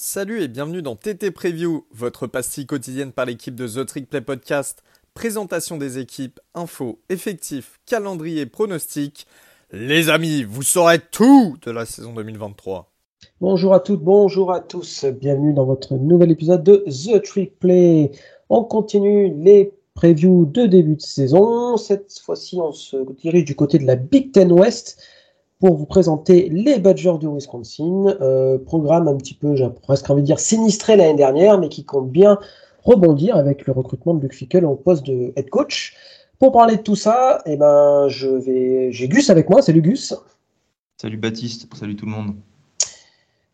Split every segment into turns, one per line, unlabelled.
Salut et bienvenue dans TT Preview, votre pastille quotidienne par l'équipe de The Trick Play Podcast. Présentation des équipes, infos, effectifs, calendrier, pronostics. Les amis, vous saurez tout de la saison 2023.
Bonjour à toutes, bonjour à tous. Bienvenue dans votre nouvel épisode de The Trick Play. On continue les previews de début de saison. Cette fois-ci, on se dirige du côté de la Big Ten West pour vous présenter les Badgers de Wisconsin. Euh, programme un petit peu, j'ai presque envie de dire, sinistré l'année dernière, mais qui compte bien rebondir avec le recrutement de Luke Fickle au poste de head coach. Pour parler de tout ça, eh ben, je vais, j'ai Gus avec moi. Salut Gus.
Salut Baptiste, salut tout le monde.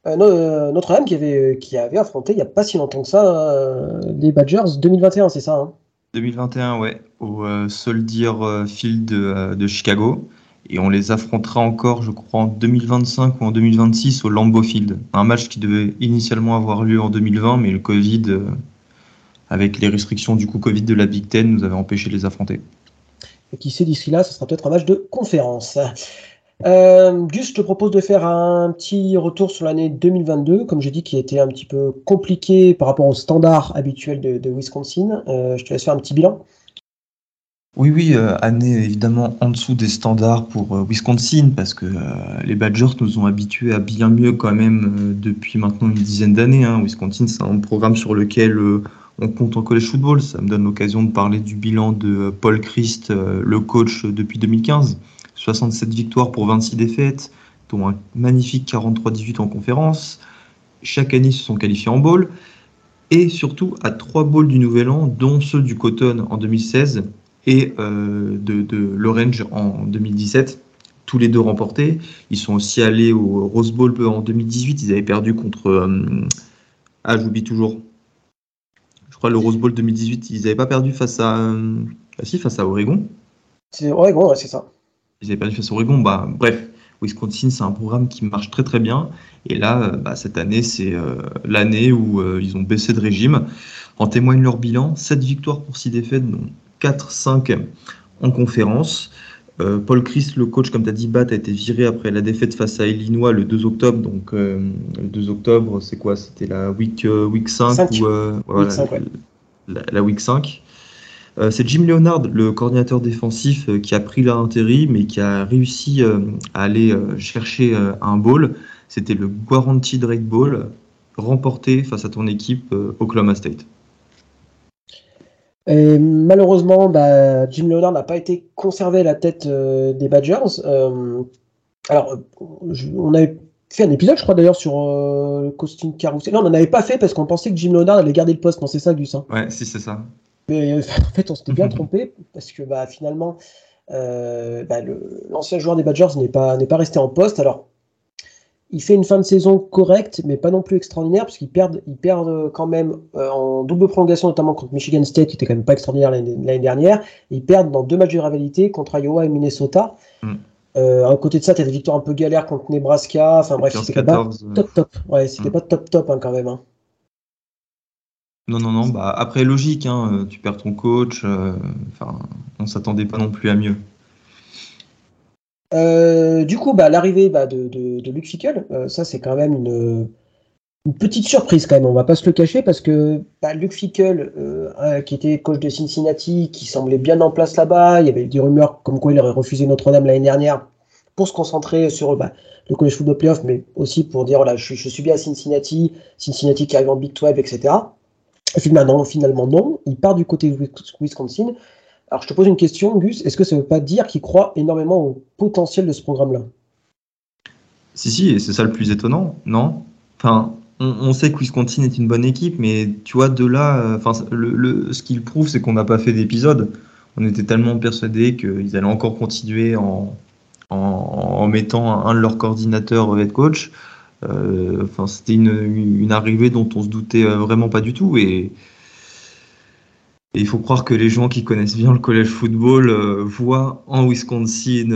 Euh, euh, Notre-Dame qui avait, qui avait affronté il n'y a pas si longtemps que ça euh, les Badgers 2021, c'est ça
2021, hein ouais, au Soldier Field de, de, Chicago. Et on les affrontera encore, je crois, en 2025 ou en 2026 au Lambeau Field. Un match qui devait initialement avoir lieu en 2020, mais le Covid, avec les restrictions du coup Covid de la Big Ten, nous avait empêché de les affronter.
Et qui sait d'ici là, ce sera peut-être un match de conférence. Euh, Gus, je te propose de faire un petit retour sur l'année 2022, comme j'ai dit, qui a été un petit peu compliqué par rapport aux standards habituels de, Wisconsin. Euh, je te laisse faire un petit bilan.
Oui, oui, euh, année évidemment en dessous des standards pour Wisconsin, parce que les Badgers nous ont habitués à bien mieux quand même depuis maintenant une dizaine d'années. Hein. Wisconsin, c'est un programme sur lequel on compte en college football. Ça me donne l'occasion de parler du bilan de Paul Christ, le coach depuis 2015. 67 victoires pour 26 défaites, dont un magnifique 43-18 en conférence. Chaque année, ils se sont qualifiés en bowl. Et surtout à trois bowls du Nouvel An, dont ceux du Cotton en 2016 et euh, de, l'Orange en 2017 tous les deux remportés. Ils sont aussi allés au Rose Bowl en 2018. Ils avaient perdu contre. Euh, ah, j'oublie toujours. Je crois le Rose Bowl 2018, ils n'avaient pas perdu face à. Euh, ah, si, face à Oregon.
C'est Oregon, c'est ça
ils n'avaient pas dû faire Oregon. Bah, bref, Wisconsin, c'est un programme qui marche très très bien. Et là, euh, bah, cette année, c'est euh, l'année où euh, ils ont baissé de régime. En témoigne leur bilan 7 victoires pour 6 défaites, dont 4-5 en conférence. Paul Christ, le coach, comme tu as dit, Bat, a été viré après la défaite face à Illinois le 2 octobre. Donc, le 2 octobre, c'est quoi? C'était la week, week 5, Ou,
week 5
la, la, week 5. Euh, c'est Jim Leonard, le coordinateur défensif, euh, qui a pris l'intérim mais qui a réussi euh, à aller chercher un ball. C'était le Guaranteed Rate Ball remporté face à ton équipe Oklahoma State.
Malheureusement, bah, Jim Leonard n'a pas été conservé à la tête des Badgers. alors, on avait fait un épisode, je crois d'ailleurs, sur le costume carousel. Non, on n'en avait pas fait parce qu'on pensait que Jim Leonard allait garder le poste. Non, c'est ça, Gus. Hein
ouais, si, c'est ça.
Mais euh, en fait, on s'était bien trompé parce que bah, finalement, euh, bah, l'ancien joueur des Badgers n'est pas, pas resté en poste. Alors, il fait une fin de saison correcte, mais pas non plus extraordinaire, parce qu'ils perdent, ils perdent quand même euh, en double prolongation, notamment contre Michigan State, qui était quand même pas extraordinaire l'année dernière. Ils perdent dans deux matchs de rivalité contre Iowa et Minnesota. Mm. à côté de ça, tu as des victoires un peu galères contre Nebraska. Enfin bref, c'était pas top top. Ouais, c'était mm. pas top top hein, quand même. Hein.
Non, non, non. Bah, après, logique, hein, euh, tu perds ton coach. Euh, on s'attendait pas non plus à mieux.
Euh, du coup, bah, l'arrivée bah, de, de, Luke Fickle, ça c'est quand même une, petite surprise quand même, on va pas se le cacher, parce que bah, Luke Fickle, qui était coach de Cincinnati, qui semblait bien en place là-bas, il y avait des rumeurs comme quoi il aurait refusé Notre-Dame l'année dernière pour se concentrer sur bah, le college football playoff, mais aussi pour dire je, suis bien à Cincinnati, Cincinnati qui arrive en Big 12, etc. Finalement, finalement, non. Il part du côté Wisconsin. Alors, je te pose une question, Gus. Est-ce que ça ne veut pas dire qu'il croit énormément au potentiel de ce programme-là?
Si, si, et c'est ça le plus étonnant, non? Enfin, on, sait que Wisconsin est une bonne équipe, mais tu vois, de là, euh, ce qu'il prouve, c'est qu'on n'a pas fait d'épisode. On était tellement persuadés qu'ils allaient encore continuer en, en, mettant un de leurs coordinateurs head coach. Euh, c'était une, arrivée dont on se doutait euh, vraiment pas du tout. Et, il faut croire que les gens qui connaissent bien le collège football euh, voient en Wisconsin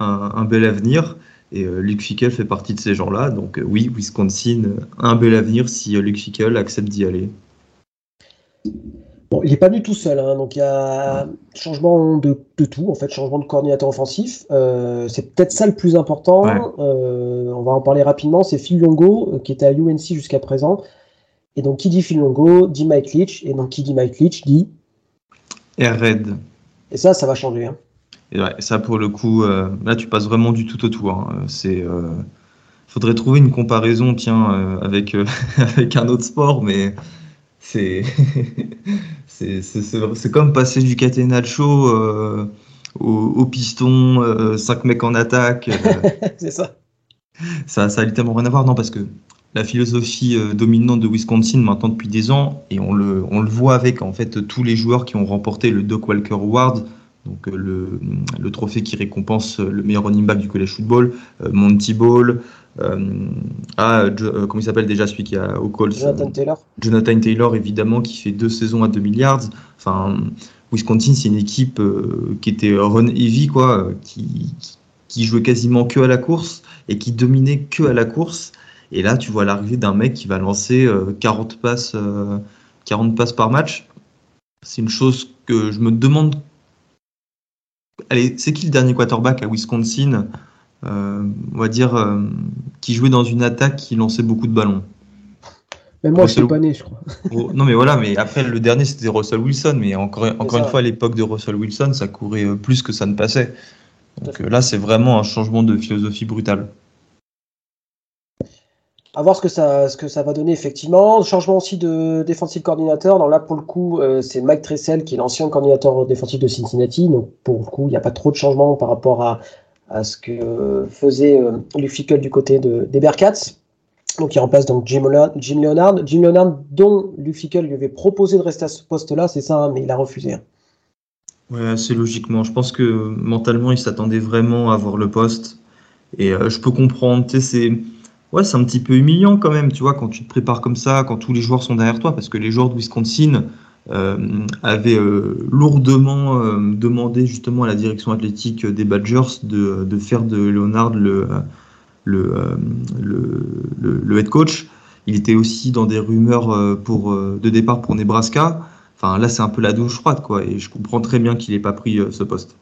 un, bel avenir. Et Luke Fickle fait partie de ces gens-là. Donc oui, Wisconsin, un bel avenir si Luke Fickle accepte d'y aller.
Bon, il n'est pas venu tout seul, hein, donc il y a changement de, tout, en fait, changement de coordinateur offensif. Euh, c'est peut-être ça le plus important. Euh, on va en parler rapidement. C'est Phil Longo, euh, qui était à UNC jusqu'à présent. Et donc, qui dit Phil Longo, dit Mike Leach. Et donc, qui dit Mike Leach, dit.
Air Red.
Et ça, ça va changer. Hein.
Et ouais, ça, pour le coup, là, tu passes vraiment du tout au tout. Hein. C'est faudrait trouver une comparaison, tiens, avec, avec un autre sport, mais c'est c'est comme passer du catenaccio euh, au, au, piston, euh, 5 mecs en attaque.
Euh. c'est ça.
ça. Ça a littéralement rien à voir, non, parce que la philosophie euh, dominante de Wisconsin maintenant depuis des ans, et on le, on le voit avec en fait tous les joueurs qui ont remporté le Doc Walker Award, donc le, le trophée qui récompense le meilleur running back du college football, Monty Ball, euh, ah, euh, comment il s'appelle déjà celui qui a au Colts
Jonathan Taylor.
Jonathan Taylor, évidemment, qui fait deux saisons à 2 milliards. Enfin, Wisconsin, c'est une équipe euh, qui était run heavy, quoi, qui, qui jouait quasiment que à la course et qui dominait que à la course. Et là, tu vois l'arrivée d'un mec qui va lancer 40 passes, 40 passes par match. C'est une chose que je me demande. Allez, c'est qui le dernier quarterback à Wisconsin euh, on va dire, euh, qui jouait dans une attaque qui lançait beaucoup de ballons?
Mais moi, je suis pas né, je crois.
Oh, non, mais voilà, mais après, le dernier, c'était Russell Wilson. Mais encore, encore une fois, à l'époque de Russell Wilson, ça courait euh, plus que ça ne passait. Donc là, c'est vraiment un changement de philosophie brutal.
À voir ce que ça, va donner, effectivement. Changement aussi de défensif coordinateur. Là, pour le coup, c'est Mike Tressel qui est l'ancien coordinateur défensif de Cincinnati. Donc pour le coup, il n'y a pas trop de changement par rapport à, ce que faisait euh, Luficle du côté de, des Bearcats. Donc il remplace donc Jim Leonard, Jim Leonard, Jim Leonard dont lui avait proposé de rester à ce poste-là, c'est ça, hein, mais il a refusé. Hein.
Ouais, assez logiquement. Je pense que mentalement, il s'attendait vraiment à avoir le poste. Et euh, je peux comprendre, c'est ouais, c'est un petit peu humiliant quand même, tu vois, quand tu te prépares comme ça, quand tous les joueurs sont derrière toi, parce que les joueurs de Wisconsin, euh, avait euh, lourdement euh, demandé justement à la direction athlétique des Badgers de, faire de Leonard le, le, le, le, head coach. Il était aussi dans des rumeurs pour, de départ pour Nebraska. Enfin, là, c'est un peu la douche froide, quoi. Et je comprends très bien qu'il n'ait pas pris ce poste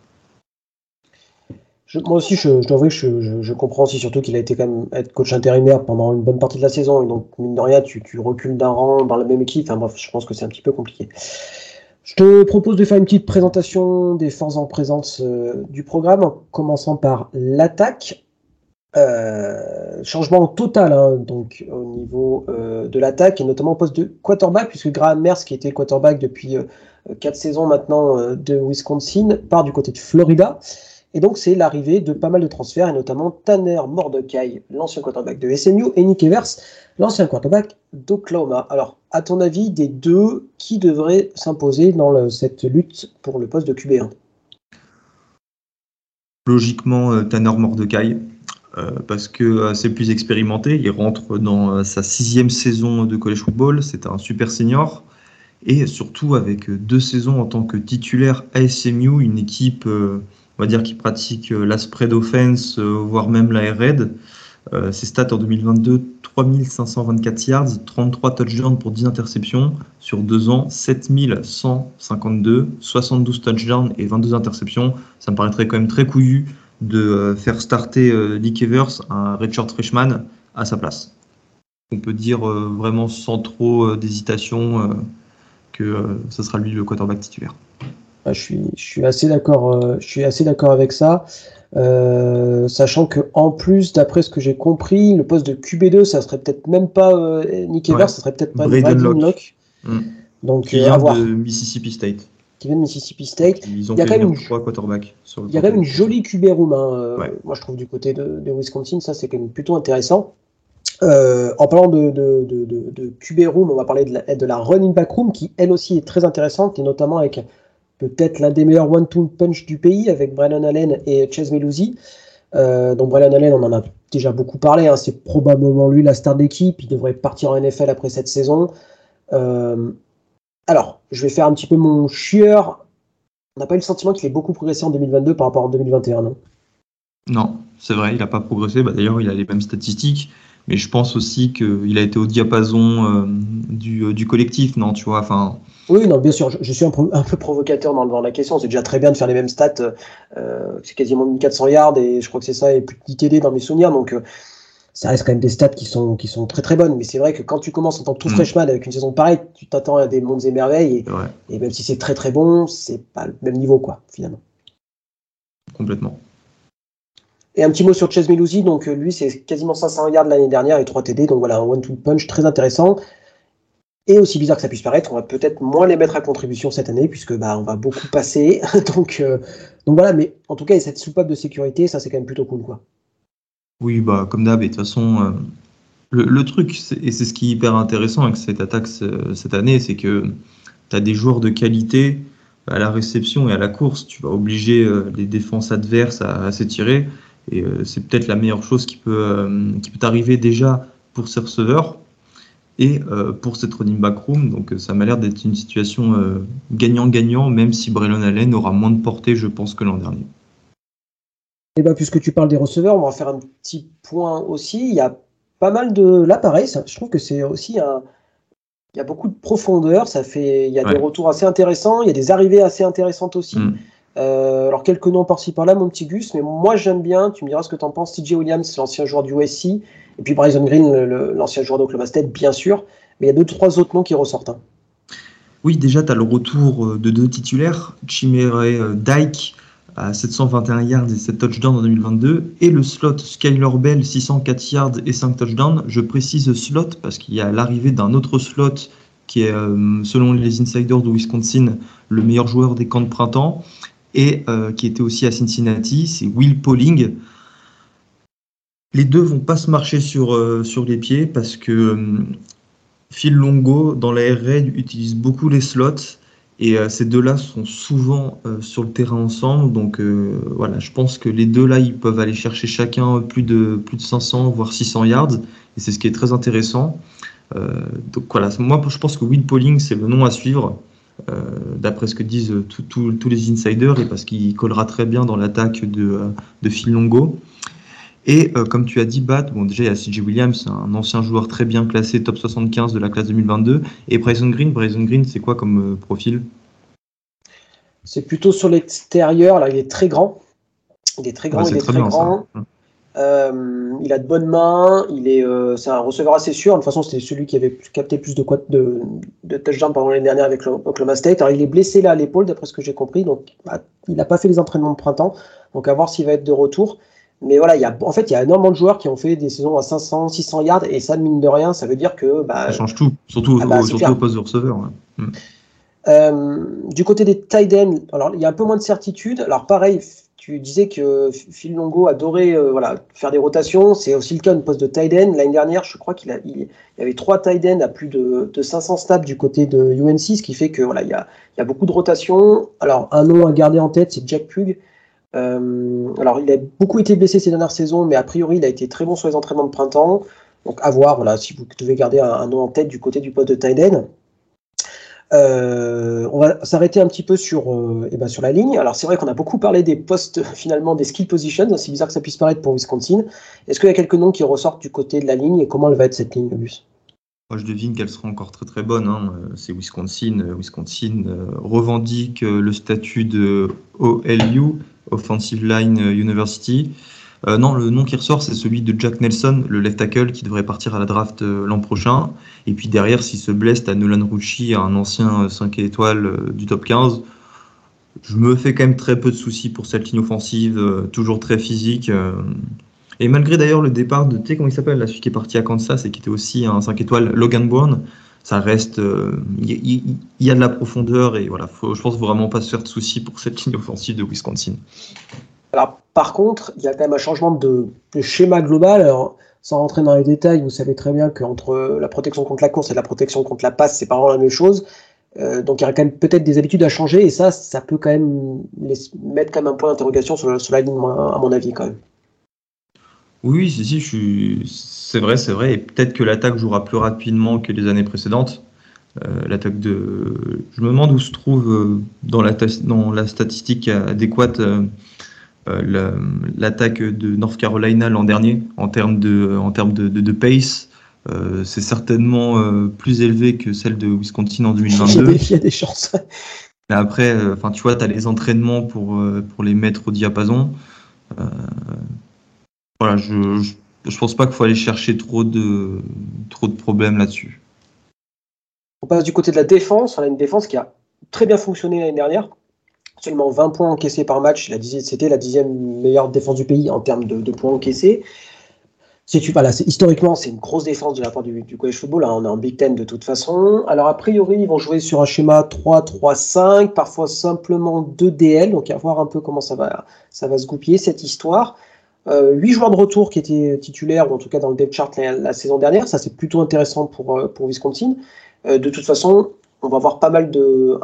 moi aussi, je, dois avouer que je, comprends aussi surtout qu'il a été quand même coach intérimaire pendant une bonne partie de la saison. Et donc, mine de rien, tu, recules d'un rang dans la même équipe. Enfin bref, je pense que c'est un petit peu compliqué. Je te propose de faire une petite présentation des forces en présence euh, du programme, en commençant par l'attaque. Euh, changement total hein, donc au niveau euh, de l'attaque et notamment au poste de quarterback puisque Graham Merce qui était quarterback depuis 4 saisons maintenant de Wisconsin part du côté de Florida et donc, c'est l'arrivée de pas mal de transferts, et notamment Tanner Mordecai, l'ancien quarterback de SMU, et Nick Evers, l'ancien quarterback d'Oklahoma. Alors, à ton avis, des deux, qui devrait s'imposer dans cette lutte pour le poste de QB1
Logiquement, euh, Tanner Mordecai, euh, parce que euh, c'est plus expérimenté. Il rentre dans sa sixième saison de college football. C'est un super senior. Et surtout avec deux saisons en tant que titulaire à SMU, une équipe on va dire qu'il pratique euh, la spread offense, euh, voire même la air raid. Euh, ses stats en 2022, 3524 yards, 33 touchdowns pour 10 interceptions. Sur deux ans, 7152, 72 touchdowns et 22 interceptions. Ça me paraîtrait quand même très couillu de faire starter Nick Evers, un Richard freshman, à sa place. On peut dire vraiment sans trop d'hésitation que ce sera lui le quarterback titulaire.
Bah, je, suis, je suis assez d'accord. Euh, je suis assez d'accord avec ça. Euh, sachant que en plus, d'après ce que j'ai compris, le poste de QB2, ça serait peut-être même pas euh, Nick Evers, ça serait peut-être pas
Braden
Locke.
Mm. Donc, qui vient de Mississippi State.
Qui vient de Mississippi State.
Ils ont il y a quand même une, il
y a quand même une jolie QB room. Hein, Moi, je trouve du côté de, de Wisconsin, ça c'est quand même plutôt intéressant. en parlant de, de, de, de, QB room, on va parler de la, de la running back room qui elle aussi est très intéressante et notamment avec peut-être l'un des meilleurs one-two punch du pays avec Brennan Allen et Chase Meluzzi. Euh, donc Brennan Allen, on en a déjà beaucoup parlé, hein. c'est probablement lui la star d'équipe, il devrait partir en NFL après cette saison. Euh, alors, je vais faire un petit peu mon chieur. On n'a pas eu le sentiment qu'il ait beaucoup progressé en 2022 par rapport à 2021, non?
Non, c'est vrai, il n'a pas progressé. Bah, d'ailleurs, il a les mêmes statistiques, mais je pense aussi qu'il a été au diapason euh, du, du, collectif, non Tu vois, enfin,
Oui, non, bien sûr, je, suis un, peu provocateur dans, la question. C'est déjà très bien de faire les mêmes stats. Euh, c'est quasiment 1400 yards et je crois que c'est ça et plus de 10 TD dans mes souvenirs. Donc, euh, ça reste quand même des stats qui sont, qui sont très très bonnes. Mais c'est vrai que quand tu commences en tant que tout mm. freshman avec une saison pareille, tu t'attends à des mondes et merveilles. Et, même si c'est très très bon, c'est pas le même niveau, quoi, finalement.
Complètement.
Et un petit mot sur Chase donc euh, lui c'est quasiment 500 yards l'année dernière et 3 TD, donc voilà un one-two punch très intéressant. Et aussi bizarre que ça puisse paraître, on va peut-être moins les mettre à contribution cette année puisque bah on va beaucoup passer. donc, euh, donc voilà, mais en tout cas cette soupape de sécurité, ça c'est quand même plutôt cool quoi.
Oui, bah comme d'hab, et de toute façon, euh, le, truc, et c'est ce qui est hyper intéressant avec cette attaque cette année, c'est que tu as des joueurs de qualité à la réception et à la course. Tu vas obliger les défenses adverses à s'étirer. Et euh, c'est peut-être la meilleure chose qui peut, euh, qui peut arriver déjà pour ces receveurs et euh, pour cette running back room. Donc ça m'a l'air d'être une situation gagnant-gagnant, même si Braylon Allen aura moins de portée, je pense, que l'an dernier.
Et eh ben, puisque tu parles des receveurs, on va faire un petit point aussi. Il y a pas mal de. Là, pareil, je trouve que c'est aussi un. Il y a beaucoup de profondeur. Ça fait. Il y a des retours assez intéressants. Il y a des arrivées assez intéressantes aussi. Mm. Euh, alors quelques noms par-ci par-là, mon petit Gus, mais moi j'aime bien, tu me diras ce que tu en penses, TJ Williams, l'ancien joueur du USC, et puis Bryson Green, l'ancien joueur d'Oklahoma State, bien sûr, mais il y a deux, trois autres noms qui ressortent. Hein.
Oui, déjà, tu as le retour euh, de deux titulaires, Chimere euh, Dyke à 721 yards et 7 touchdowns en 2022, et le slot Skyler Bell, 604 yards et 5 touchdowns. Je précise slot parce qu'il y a l'arrivée d'un autre slot qui est, selon les insiders de Wisconsin, le meilleur joueur des camps de printemps et euh, qui était aussi à Cincinnati, c'est Will Pauling. Les deux vont pas se marcher sur, euh, sur les pieds parce que euh, Phil Longo dans la utilise beaucoup les slots et ces deux-là sont souvent sur le terrain ensemble. Donc voilà, je pense que les deux-là, ils peuvent aller chercher chacun plus de, plus de 500 voire 600 yards et c'est ce qui est très intéressant. donc voilà, moi je pense que Will Pauling c'est le nom à suivre. Euh, d'après ce que disent tous les insiders, et parce qu'il collera très bien dans l'attaque de, de Phil Longo. Et euh, comme tu as dit, Bat, bon, déjà il y a CJ Williams, un ancien joueur très bien classé, top 75 de la classe 2022. Et Bryson Green, Bryson Green, c'est quoi comme euh, profil?
C'est plutôt sur l'extérieur, là il est très grand. Il est très grand, il est très, grand. Euh, il a de bonnes mains, il est, euh, c'est un receveur assez sûr. De toute façon, c'était celui qui avait capté plus de, de, de touchdowns pendant l'année dernière avec Oklahoma State. Alors, il est blessé là à l'épaule, d'après ce que j'ai compris. Donc, bah, il n'a pas fait les entraînements de printemps. Donc, à voir s'il va être de retour. Mais voilà, il y a, en fait, il y a énormément de joueurs qui ont fait des saisons à 500, 600 yards. Et ça, mine de rien, ça veut dire que. Bah,
ça change tout, surtout, ah bah, surtout au poste de receveur.
Euh, du côté des tight ends, alors il y a un peu moins de certitude. Alors pareil, tu disais que Phil Longo adorait euh, voilà, faire des rotations. C'est aussi le cas de poste de tight. L'année dernière, je crois qu'il il y avait trois tight à plus de, 500 snaps du côté de UNC, ce qui fait que voilà, il y a, beaucoup de rotations. Alors, un nom à garder en tête, c'est Jack Pug. Euh, alors, il a beaucoup été blessé ces dernières saisons, mais a priori, il a été très bon sur les entraînements de printemps. Donc, à voir voilà, si vous devez garder un, un nom en tête du côté du poste de tight. Euh, on va s'arrêter un petit peu sur, euh, eh ben sur la ligne. Alors c'est vrai qu'on a beaucoup parlé des postes finalement des skill positions, c'est bizarre que ça puisse paraître pour Wisconsin. Est-ce qu'il y a quelques noms qui ressortent du côté de la ligne et comment elle va être cette ligne, Bus
Moi je devine qu'elle sera encore très très bonne. Hein. C'est Wisconsin. Wisconsin euh, revendique le statut de OLU, Offensive Line University. Euh, non, le nom qui ressort, c'est celui de Jack Nelson, le left tackle, qui devrait partir à la draft euh, l'an prochain. Et puis derrière, s'il se blesse, t'as Nolan Rucci, un ancien 5 euh, étoiles du top 15. Je me fais quand même très peu de soucis pour cette ligne offensive, toujours très physique. Et malgré d'ailleurs le départ de, tu comment il s'appelle, celui qui est parti à Kansas et qui était aussi un 5 étoiles, Logan Bourne, ça reste, il y, a de la profondeur et voilà, je pense vraiment pas se faire de soucis pour cette ligne offensive de Wisconsin.
Alors, par contre, il y a quand même un changement de, schéma global. Sans rentrer dans les détails, vous savez très bien qu'entre la protection contre la course et la protection contre la passe, c'est pas vraiment la même chose. Euh, donc il y aura quand même peut-être des habitudes à changer et ça, ça peut quand même mettre quand même un point d'interrogation sur, la ligne, à mon avis quand même.
Oui, c'est vrai, c'est vrai. Et peut-être que l'attaque jouera plus rapidement que les années précédentes. Euh, l'attaque de. Je me demande où se trouve euh, dans la statistique adéquate euh, l'attaque de North Carolina l'an dernier en termes de, en termes de, de, pace. c'est certainement plus élevé que celle de Wisconsin en 2022.
Il y a des, chances.
Mais après, enfin, tu vois, tu as les entraînements pour, pour les mettre au diapason. voilà, je, je, pense pas qu'il faut aller chercher trop de, trop de problèmes là-dessus.
On passe du côté de la défense. On a une défense qui a très bien fonctionné l'année dernière. Seulement 20 points encaissés par match. C'était la dixième meilleure défense du pays en termes de, points encaissés. Historiquement, c'est une grosse défense de la part du, college football. Hein. On est en Big Ten de toute façon. Alors, a priori, ils vont jouer sur un schéma 3-3-5, parfois simplement 2 DL. Donc, à voir un peu comment ça va, ça va se goupiller cette histoire. Euh, 8 joueurs de retour qui étaient titulaires, ou en tout cas dans le depth chart la, saison dernière. Ça, c'est plutôt intéressant pour, euh, pour Wisconsin. Euh, de toute façon, on va avoir pas mal de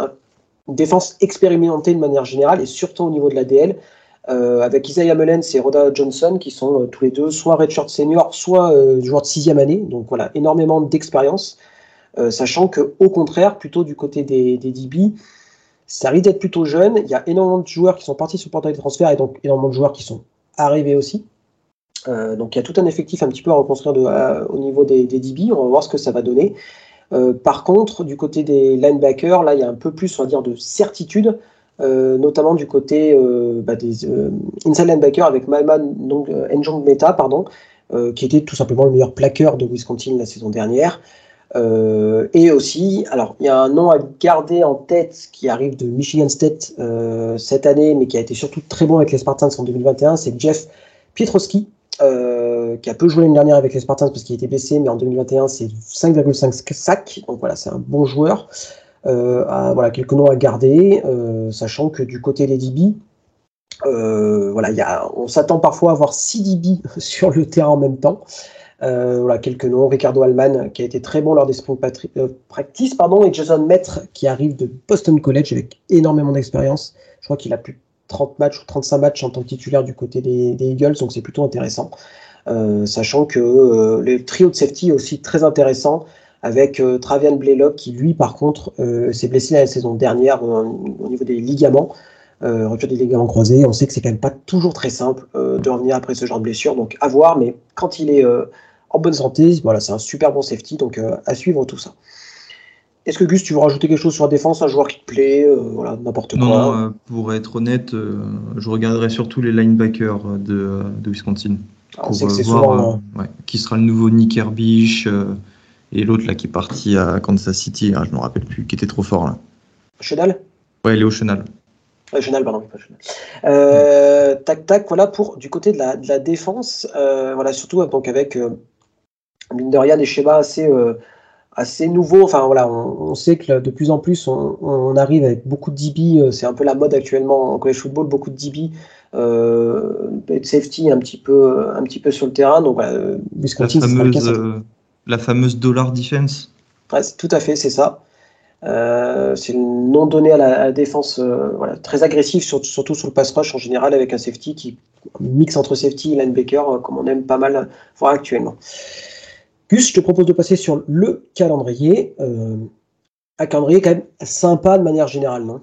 défense expérimentée de manière générale et surtout au niveau de la DL. Euh, avec Isaiah Mullens et Rhoda Johnson qui sont euh, tous les deux soit redshirt senior, soit joueurs de sixième année. Donc voilà, énormément d'expérience. sachant que au contraire, plutôt du côté des, des DB, ça risque d'être plutôt jeune. Il y a énormément de joueurs qui sont partis sur le portail de transfert et donc énormément de joueurs qui sont arrivés aussi. donc il y a tout un effectif un petit peu à reconstruire au niveau des, des DB. On va voir ce que ça va donner. Euh, par contre, du côté des linebackers, là, il y a un peu plus, on va dire, de certitude, euh, notamment du côté euh, bah, des inside linebackers avec Malman Njong Meta, pardon, qui était tout simplement le meilleur plaqueur de Wisconsin la saison dernière. et aussi, alors il y a un nom à garder en tête qui arrive de Michigan State cette année, mais qui a été surtout très bon avec les Spartans en 2021, c'est Jeff Pietrowski, euh, qui a peu joué l'année dernière avec les Spartans parce qu'il était blessé, mais en 2021 c'est 5,5 sacs, donc voilà, c'est un bon joueur. Euh, voilà, quelques noms à garder, euh, sachant que du côté des DB, voilà, y a, on s'attend parfois à avoir 6 DB sur le terrain en même temps. voilà, quelques noms. Ricardo Alman, qui a été très bon lors des Spring Practice, pardon, et Jason Mettre, qui arrive de Boston College avec énormément d'expérience. Je crois qu'il a plus 30 matchs ou 35 matchs en tant que titulaire du côté des, Eagles, donc c'est plutôt intéressant. Euh, sachant que euh, le trio de safety est aussi très intéressant avec euh, Travian Blaylock qui lui par contre s'est blessé la saison dernière au niveau des ligaments, rupture des ligaments croisés. On sait que c'est quand même pas toujours très simple de revenir après ce genre de blessure, donc à voir, mais quand il est en bonne santé, voilà, c'est un super bon safety, donc à suivre tout ça. Est-ce que Gus, tu veux rajouter quelque chose sur la défense, un joueur qui te plaît, euh, voilà, n'importe quoi?
Non, euh, pour être honnête, euh, je regarderai surtout les linebackers de, Wisconsin.
Ah, pour voir
qui sera le nouveau Nick Herbich et l'autre là qui est parti à Kansas City, hein, je ne me rappelle plus, qui était trop fort là.
Chenal?
Ouais, Léo Chenal.
Chenal, pardon, pas Chenal. tac, tac, voilà pour du côté de la, de la défense, voilà, surtout donc avec mine de rien des schémas assez assez nouveau. Enfin voilà, on, sait que de plus en plus on, arrive avec beaucoup de DB. Euh, c'est un peu la mode actuellement en college football, beaucoup de DB, euh, de safety un petit peu, un petit peu sur le terrain. Donc voilà,
euh, la fameuse, la fameuse dollar defense.
tout à fait, c'est ça. c'est le nom donné à la, défense voilà, très agressif, surtout, sur le pass rush en général, avec un safety qui mixe entre safety et linebacker, comme on aime pas mal voir actuellement. Gus, je te propose de passer sur le calendrier. Euh, un calendrier quand même sympa de manière générale, non?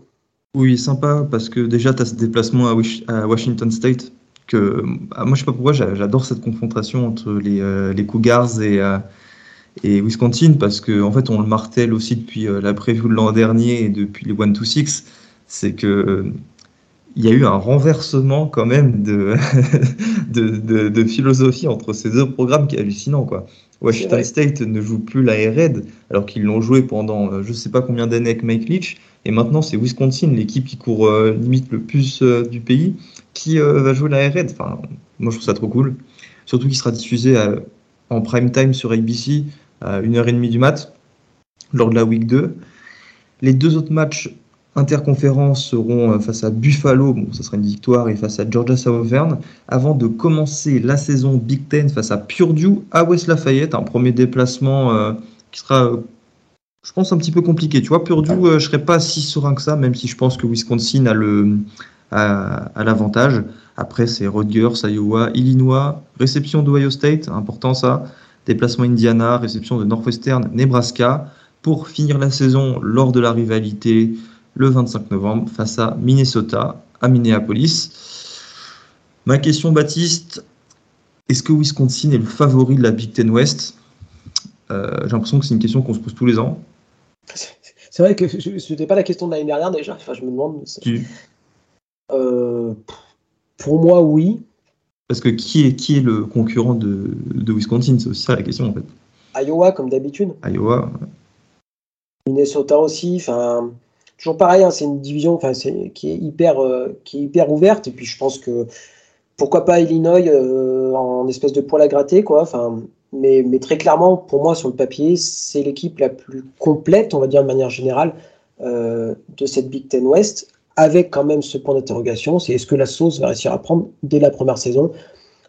Oui, sympa, parce que déjà, tu as ce déplacement à, Washington State. Que, ah, moi, je sais pas pourquoi, j'adore cette confrontation entre les, euh, Cougars et, euh, et, Wisconsin, parce qu'en en fait, on le martèle aussi depuis la preview de l'an dernier et depuis les 1-2-6. C'est que il y a eu un renversement quand même de, de, de, philosophie entre ces deux programmes qui est hallucinant. Quoi. Washington State ne joue plus la Red alors qu'ils l'ont joué pendant euh, je ne sais pas combien d'années avec Mike Leach. Et maintenant, c'est Wisconsin, l'équipe qui court euh, limite le plus euh, du pays, qui va jouer la Red. Enfin, moi, je trouve ça trop cool. Surtout qu'il sera diffusé en prime time sur ABC à 1h30 du mat lors de la week 2. Les deux autres matchs interconférences seront face à Buffalo, bon, ça sera une victoire, et face à Georgia Southern, avant de commencer la saison Big Ten face à Purdue à West Lafayette, un premier déplacement euh, qui sera, je pense, un petit peu compliqué. Tu vois, Purdue, euh, je serais pas si serein que ça, même si je pense que Wisconsin a le à, l'avantage. Après, c'est Rutgers, Iowa, Illinois, réception d'Ohio State, important ça, déplacement Indiana, réception de Northwestern, Nebraska, pour finir la saison lors de la rivalité le 25 novembre face à Minnesota, à Minneapolis. Ma question, Baptiste, est-ce que Wisconsin est le favori de la Big Ten West? J'ai l'impression que c'est une question qu'on se pose tous les ans.
C'est vrai que ce n'était pas la question de l'année dernière déjà. Enfin, je me demande. pour moi, oui.
Parce que qui est, qui est le concurrent de, de Wisconsin? C'est aussi ça la question en fait.
Iowa, comme d'habitude.
Iowa.
Minnesota aussi. Enfin, toujours pareil, hein, c'est une division enfin, qui, est hyper, euh, qui est hyper ouverte. Et puis je pense que pourquoi pas Illinois euh, en espèce de poil à gratter, quoi. Enfin, mais, très clairement, pour moi, sur le papier, c'est l'équipe la plus complète, on va dire de manière générale, euh, de cette Big Ten West avec quand même ce point d'interrogation, c'est est-ce que la sauce va réussir à prendre dès la première saison?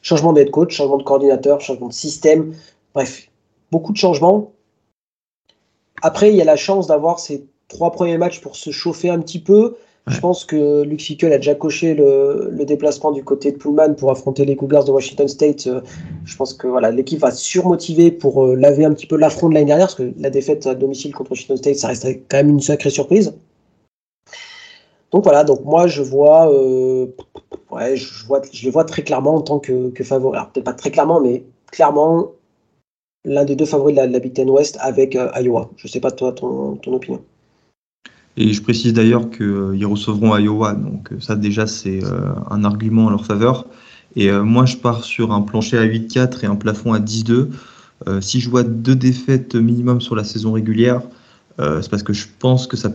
Changement d'head coach, changement de coordinateur, changement de système, bref, beaucoup de changements. Après, il y a la chance d'avoir ces trois premiers matchs pour se chauffer un petit peu. Je pense que Luke Fickle a déjà coché le, déplacement du côté de Pullman pour affronter les Cougars de Washington State. Euh, je pense que voilà, l'équipe va surmotiver pour euh, laver un petit peu l'affront de l'année dernière, parce que la défaite à domicile contre Washington State, ça reste quand même une sacrée surprise. Donc voilà, donc moi je vois, euh, ouais, je vois, je vois très clairement en tant que, favori. Alors peut-être pas très clairement, mais clairement l'un des deux favoris de la, Big Ten West avec Iowa. Je sais pas toi ton opinion.
Et je précise d'ailleurs qu'ils euh, recevront Iowa, donc ça déjà c'est un argument en leur faveur. Et moi je pars sur un plancher à 8-4 et un plafond à 10-2. si je vois deux défaites minimum sur la saison régulière, c'est parce que je pense que ça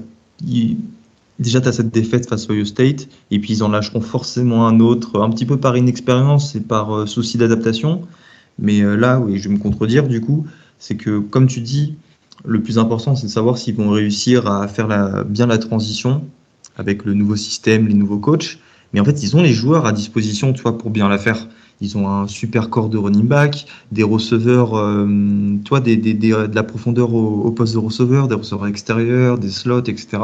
déjà, tu as cette défaite face à Ohio State, et puis ils en lâcheront forcément un autre, un petit peu par inexpérience et par euh, souci d'adaptation. Mais euh, là, oui, je vais me contredire du coup, c'est que, comme tu dis, le plus important, c'est de savoir s'ils vont réussir à faire bien la transition avec le nouveau système, les nouveaux coachs. Mais en fait, ils ont les joueurs à disposition, tu vois, pour bien la faire. Ils ont un super corps de running back, des receveurs, euh, toi, des, de la profondeur au, poste de receveur, des receveurs extérieurs, des slots, etc.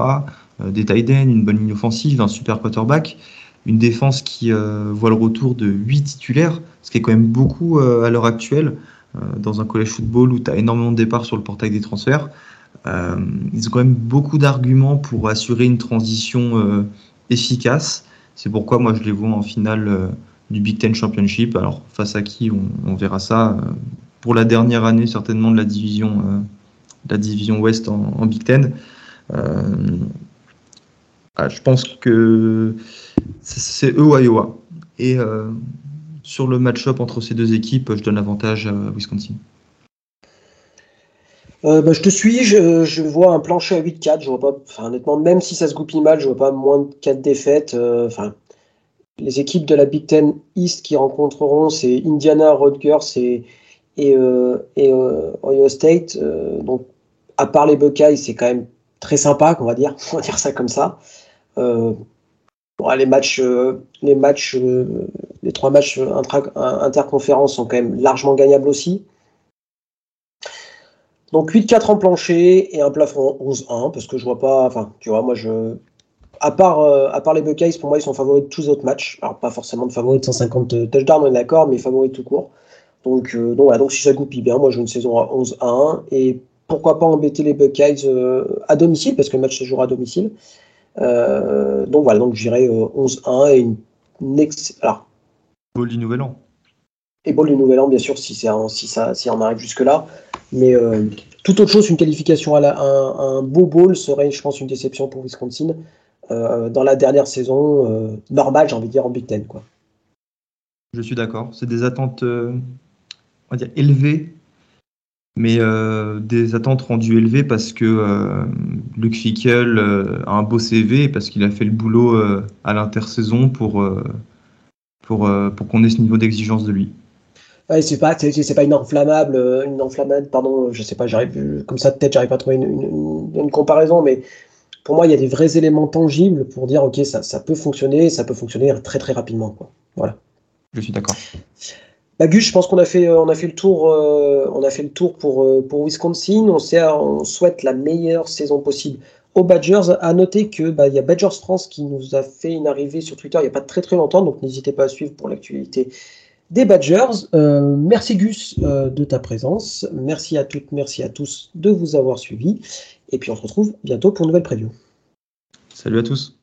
Euh, des tight ends, une bonne ligne offensive, un super quarterback, une défense qui euh, voit le retour de 8 titulaires, ce qui est quand même beaucoup euh, à l'heure actuelle dans un collège football où tu as énormément de départs sur le portail des transferts. ils ont quand même beaucoup d'arguments pour assurer une transition efficace. C'est pourquoi moi je les vois en finale du Big Ten Championship. Alors face à qui on, verra ça pour la dernière année certainement de la division, la division Ouest en, Big Ten. Ah, je pense que c'est eux ou Iowa. Et euh, sur le match-up entre ces deux équipes, je donne l'avantage à Wisconsin.
Euh, bah, je te suis, je, vois un plancher à 8-4. Je vois pas, honnêtement, même si ça se goupille mal, je vois pas moins de 4 défaites. Euh, les équipes de la Big Ten East qui rencontreront, c'est Indiana, Rutgers et, et Ohio State. donc, à part les Buckeyes, c'est quand même très sympa, qu'on va dire, on va dire ça comme ça. Euh, les matchs, euh, les matchs, euh, les trois matchs interconférences sont quand même largement gagnables aussi. Donc 8-4 en plancher et un plafond 11-1 parce que je vois pas, enfin tu vois, moi je, à part, à part les Buckeyes, pour moi ils sont favoris de tous les autres matchs. Alors pas forcément de favoris de 150 touchdowns, on est d'accord, mais favoris tout court. Donc, donc, voilà, donc si ça goupille bien, moi je veux une saison à 11-1 et pourquoi pas embêter les Buckeyes à domicile parce que le match se jouera à domicile. Euh, donc voilà, donc j'irai 11-1 et une,
Alors. Ball du Nouvel An.
Et ball du Nouvel An, bien sûr, si, si, ça, si on arrive jusque-là. Mais euh, toute autre chose, une qualification à, la, un, beau bowl serait, je pense, une déception pour Wisconsin euh, dans la dernière saison normale, j'ai envie de dire, en Big Ten. Quoi.
Je suis d'accord. C'est des attentes on va dire, élevées mais euh, des attentes rendues élevées parce que euh, Luke Fickel euh, a un beau CV parce qu'il a fait le boulot à l'intersaison pour, pour, pour qu'on ait ce niveau d'exigence de lui.
Ouais, c'est pas, c'est, pas une enflammable, une enflammable, pardon, je sais pas, j'arrive, comme ça de tête, j'arrive pas à trouver une, une, comparaison, mais pour moi, il y a des vrais éléments tangibles pour dire, ok, ça, ça peut fonctionner, ça peut fonctionner très très rapidement, quoi. Voilà.
Je suis d'accord.
Bah, je pense qu'on a fait, euh, on a fait le tour, euh, on a fait le tour pour, euh, pour Wisconsin. On, sait, on souhaite la meilleure saison possible aux Badgers. À noter que bah, il y a Badgers France qui nous a fait une arrivée sur Twitter il n'y a pas très très longtemps, donc n'hésitez pas à suivre pour l'actualité des Badgers. merci Gus de ta présence. Merci à toutes, merci à tous de vous avoir suivis. Et puis on se retrouve bientôt pour une nouvelle preview.
Salut à tous.